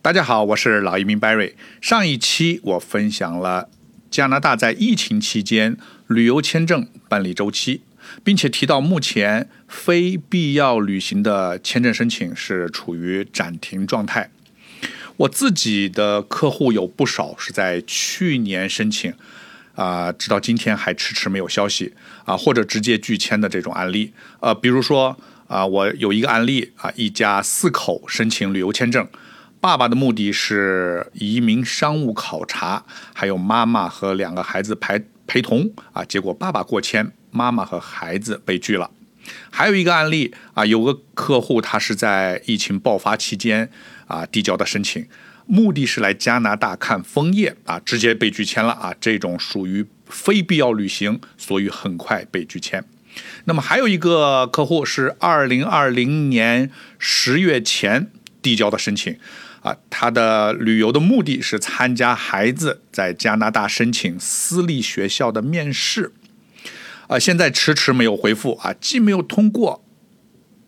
大家好，我是老移民 Barry。上一期我分享了加拿大在疫情期间旅游签证办理周期，并且提到目前非必要旅行的签证申请是处于暂停状态。我自己的客户有不少是在去年申请，啊，直到今天还迟迟没有消息啊，或者直接拒签的这种案例。呃，比如说啊，我有一个案例啊，一家四口申请旅游签证。爸爸的目的是移民商务考察，还有妈妈和两个孩子陪陪同啊。结果爸爸过签，妈妈和孩子被拒了。还有一个案例啊，有个客户他是在疫情爆发期间啊递交的申请，目的是来加拿大看枫叶啊，直接被拒签了啊。这种属于非必要旅行，所以很快被拒签。那么还有一个客户是二零二零年十月前递交的申请。啊，他的旅游的目的是参加孩子在加拿大申请私立学校的面试，啊，现在迟迟没有回复啊，既没有通过，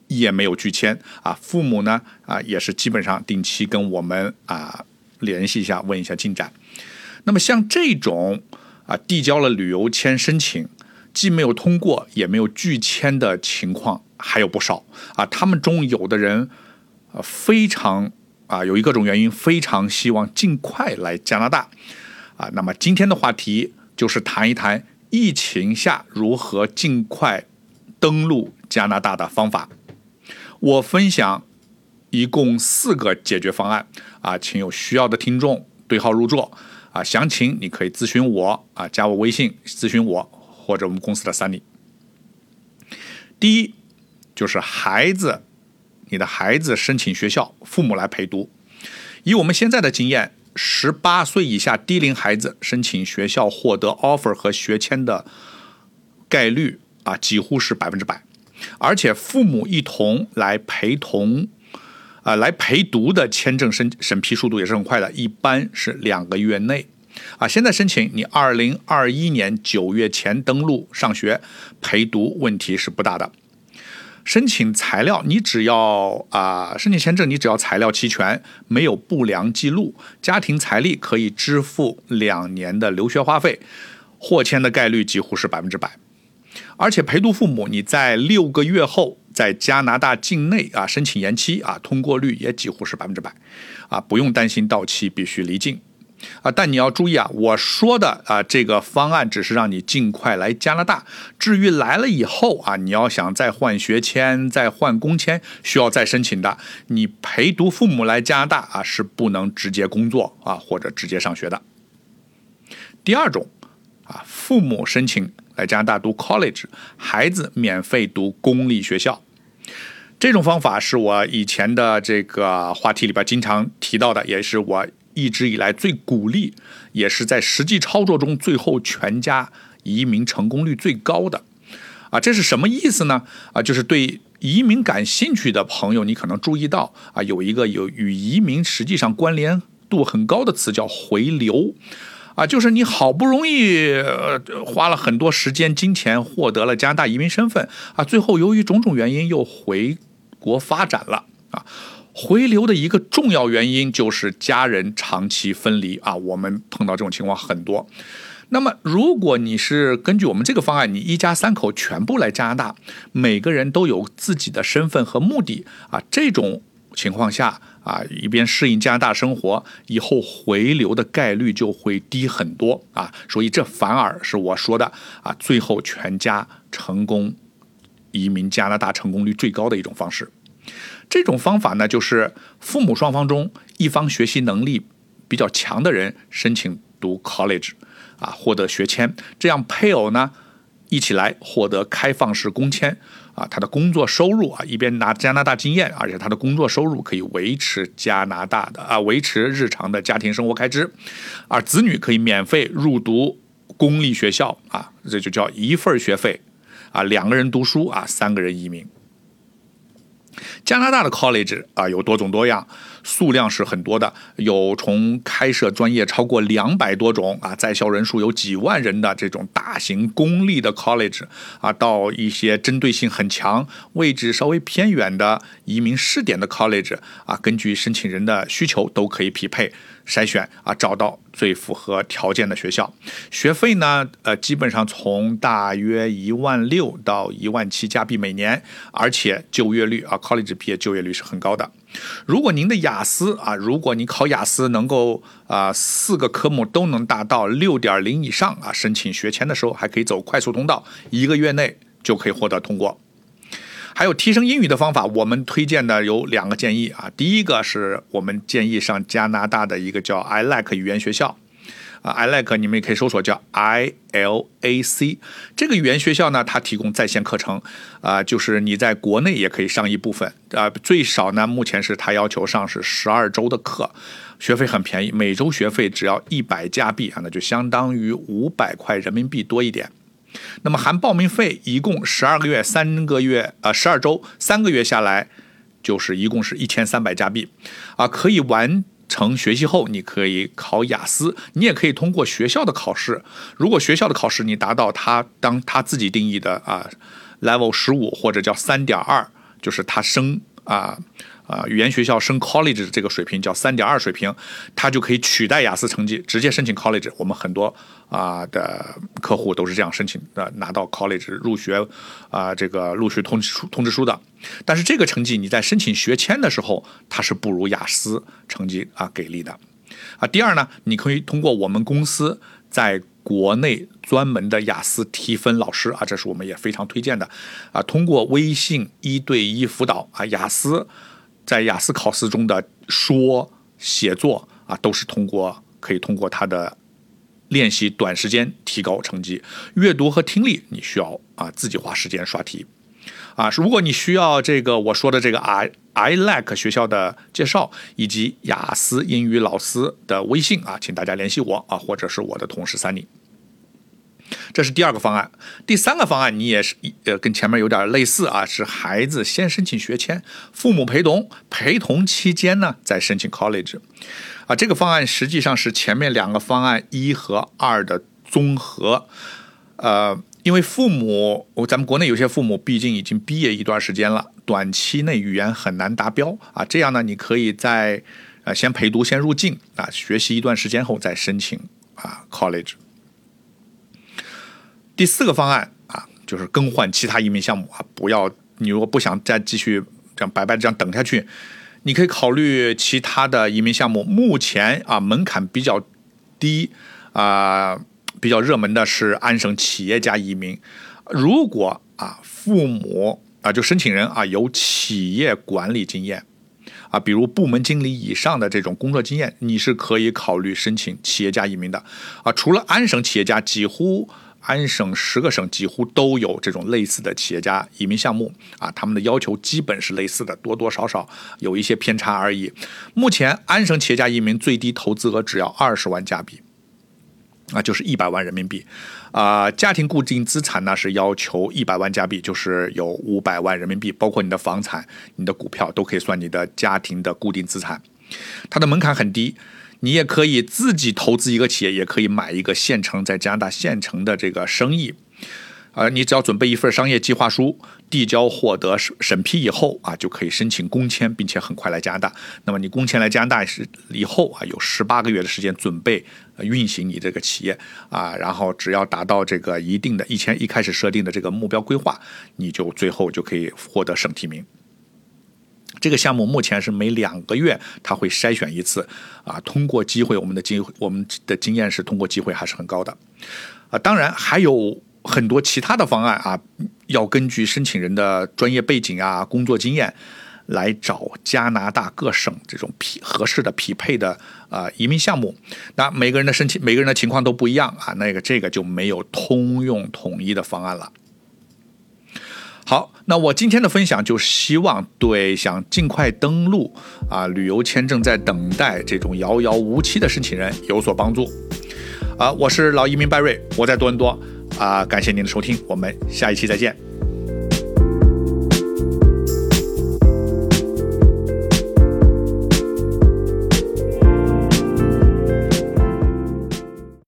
也没有拒签啊，父母呢啊也是基本上定期跟我们啊联系一下，问一下进展。那么像这种啊递交了旅游签申请，既没有通过也没有拒签的情况还有不少啊，他们中有的人啊非常。啊，由于各种原因，非常希望尽快来加拿大。啊，那么今天的话题就是谈一谈疫情下如何尽快登陆加拿大的方法。我分享一共四个解决方案。啊，请有需要的听众对号入座。啊，详情你可以咨询我。啊，加我微信咨询我，或者我们公司的三里。第一，就是孩子。你的孩子申请学校，父母来陪读。以我们现在的经验，十八岁以下低龄孩子申请学校获得 offer 和学签的概率啊，几乎是百分之百。而且父母一同来陪同，啊，来陪读的签证审审批速度也是很快的，一般是两个月内。啊，现在申请你二零二一年九月前登录上学陪读，问题是不大的。申请材料，你只要啊，申请签证你只要材料齐全，没有不良记录，家庭财力可以支付两年的留学花费，获签的概率几乎是百分之百。而且陪读父母，你在六个月后在加拿大境内啊申请延期啊，通过率也几乎是百分之百，啊不用担心到期必须离境。啊，但你要注意啊，我说的啊，这个方案只是让你尽快来加拿大。至于来了以后啊，你要想再换学签、再换工签，需要再申请的。你陪读父母来加拿大啊，是不能直接工作啊，或者直接上学的。第二种啊，父母申请来加拿大读 college，孩子免费读公立学校。这种方法是我以前的这个话题里边经常提到的，也是我。一直以来最鼓励，也是在实际操作中最后全家移民成功率最高的，啊，这是什么意思呢？啊，就是对移民感兴趣的朋友，你可能注意到啊，有一个有与移民实际上关联度很高的词叫回流，啊，就是你好不容易花了很多时间金钱获得了加拿大移民身份啊，最后由于种种原因又回国发展了啊。回流的一个重要原因就是家人长期分离啊，我们碰到这种情况很多。那么，如果你是根据我们这个方案，你一家三口全部来加拿大，每个人都有自己的身份和目的啊，这种情况下啊，一边适应加拿大生活，以后回流的概率就会低很多啊。所以这反而是我说的啊，最后全家成功移民加拿大成功率最高的一种方式。这种方法呢，就是父母双方中一方学习能力比较强的人申请读 college，啊，获得学签，这样配偶呢一起来获得开放式工签，啊，他的工作收入啊一边拿加拿大经验，而且他的工作收入可以维持加拿大的啊维持日常的家庭生活开支，而子女可以免费入读公立学校啊，这就叫一份学费，啊，两个人读书啊，三个人移民。加拿大的 college 啊有多种多样，数量是很多的，有从开设专业超过两百多种啊，在校人数有几万人的这种大型公立的 college 啊，到一些针对性很强、位置稍微偏远的移民试点的 college 啊，根据申请人的需求都可以匹配。筛选啊，找到最符合条件的学校。学费呢，呃，基本上从大约一万六到一万七加币每年，而且就业率啊，college 毕业就业率是很高的。如果您的雅思啊，如果你考雅思能够啊四个科目都能达到六点零以上啊，申请学签的时候还可以走快速通道，一个月内就可以获得通过。还有提升英语的方法，我们推荐的有两个建议啊。第一个是我们建议上加拿大的一个叫 I Like 语言学校，啊，I Like 你们也可以搜索叫 I L A C 这个语言学校呢，它提供在线课程，啊，就是你在国内也可以上一部分，啊，最少呢，目前是它要求上是十二周的课，学费很便宜，每周学费只要一百加币啊，那就相当于五百块人民币多一点。那么含报名费，一共十二个月，三个月，呃，十二周，三个月下来，就是一共是一千三百加币，啊，可以完成学习后，你可以考雅思，你也可以通过学校的考试。如果学校的考试你达到他当他自己定义的啊，level 十五或者叫三点二，就是他升啊。啊，语言学校升 college 这个水平叫三点二水平，它就可以取代雅思成绩，直接申请 college。我们很多啊的客户都是这样申请的，拿到 college 入学啊这个录取通知书通知书的。但是这个成绩你在申请学签的时候，它是不如雅思成绩啊给力的。啊，第二呢，你可以通过我们公司在国内专门的雅思提分老师啊，这是我们也非常推荐的啊，通过微信一对一辅导啊，雅思。在雅思考试中的说、写作啊，都是通过可以通过他的练习，短时间提高成绩。阅读和听力你需要啊自己花时间刷题啊。如果你需要这个我说的这个 I I like 学校的介绍以及雅思英语老师的微信啊，请大家联系我啊，或者是我的同事 Sunny。这是第二个方案，第三个方案你也是呃跟前面有点类似啊，是孩子先申请学签，父母陪同，陪同期间呢再申请 college，啊，这个方案实际上是前面两个方案一和二的综合，呃，因为父母，咱们国内有些父母毕竟已经毕业一段时间了，短期内语言很难达标啊，这样呢，你可以在呃先陪读，先入境啊，学习一段时间后再申请啊 college。第四个方案啊，就是更换其他移民项目啊，不要你如果不想再继续这样白白这样等下去，你可以考虑其他的移民项目。目前啊，门槛比较低啊，比较热门的是安省企业家移民。如果啊，父母啊，就申请人啊有企业管理经验啊，比如部门经理以上的这种工作经验，你是可以考虑申请企业家移民的啊。除了安省企业家，几乎。安省十个省几乎都有这种类似的企业家移民项目啊，他们的要求基本是类似的，多多少少有一些偏差而已。目前安省企业家移民最低投资额只要二十万加币，啊，就是一百万人民币，啊，家庭固定资产呢是要求一百万加币，就是有五百万人民币，包括你的房产、你的股票都可以算你的家庭的固定资产，它的门槛很低。你也可以自己投资一个企业，也可以买一个现成在加拿大现成的这个生意，呃，你只要准备一份商业计划书，递交获得审审批以后啊，就可以申请工签，并且很快来加拿大。那么你工签来加拿大是以后啊，有十八个月的时间准备运行你这个企业啊，然后只要达到这个一定的以前一开始设定的这个目标规划，你就最后就可以获得省提名。这个项目目前是每两个月他会筛选一次，啊，通过机会，我们的经，我们的经验是通过机会还是很高的，啊，当然还有很多其他的方案啊，要根据申请人的专业背景啊、工作经验来找加拿大各省这种匹合适的匹配的啊移民项目。那每个人的申请，每个人的情况都不一样啊，那个这个就没有通用统一的方案了。好，那我今天的分享就希望对想尽快登陆啊旅游签证在等待这种遥遥无期的申请人有所帮助。啊，我是老移民拜瑞，我在多伦多啊，感谢您的收听，我们下一期再见。